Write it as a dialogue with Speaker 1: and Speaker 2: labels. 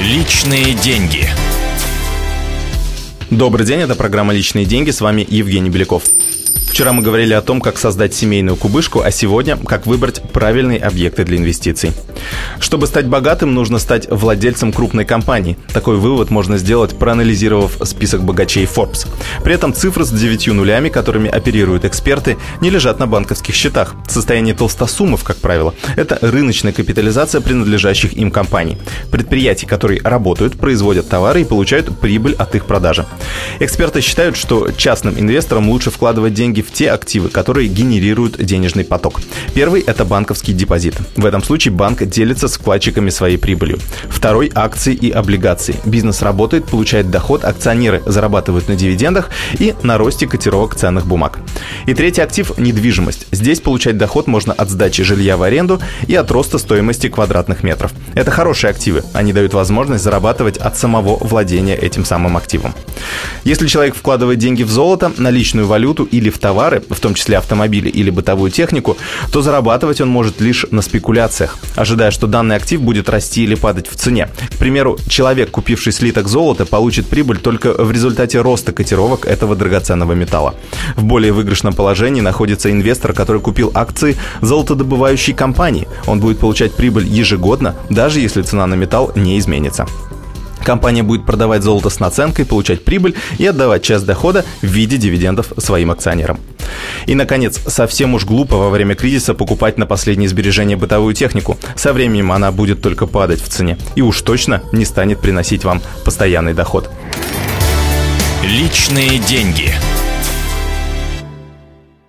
Speaker 1: Личные деньги.
Speaker 2: Добрый день, это программа «Личные деньги», с вами Евгений Беляков. Вчера мы говорили о том, как создать семейную кубышку, а сегодня как выбрать правильные объекты для инвестиций. Чтобы стать богатым, нужно стать владельцем крупной компании. Такой вывод можно сделать, проанализировав список богачей Forbes. При этом цифры с девятью нулями, которыми оперируют эксперты, не лежат на банковских счетах. Состояние толстосумов, как правило, это рыночная капитализация принадлежащих им компаний. Предприятий, которые работают, производят товары и получают прибыль от их продажи. Эксперты считают, что частным инвесторам лучше вкладывать деньги в те активы, которые генерируют денежный поток. Первый – это банковский депозит. В этом случае банк делится с вкладчиками своей прибылью. Второй – акции и облигации. Бизнес работает, получает доход, акционеры зарабатывают на дивидендах и на росте котировок ценных бумаг. И третий актив – недвижимость. Здесь получать доход можно от сдачи жилья в аренду и от роста стоимости квадратных метров. Это хорошие активы. Они дают возможность зарабатывать от самого владения этим самым активом. Если человек вкладывает деньги в золото, наличную валюту или в товары, в том числе автомобили или бытовую технику, то зарабатывать он может лишь на спекуляциях, ожидая, что данный актив будет расти или падать в цене. К примеру, человек, купивший слиток золота, получит прибыль только в результате роста котировок этого драгоценного металла. В более выигрышном положении находится инвестор, который купил акции золотодобывающей компании. Он будет получать прибыль ежегодно, даже если цена на металл не изменится. Компания будет продавать золото с наценкой, получать прибыль и отдавать часть дохода в виде дивидендов своим акционерам. И, наконец, совсем уж глупо во время кризиса покупать на последние сбережения бытовую технику. Со временем она будет только падать в цене и уж точно не станет приносить вам постоянный доход.
Speaker 1: Личные деньги.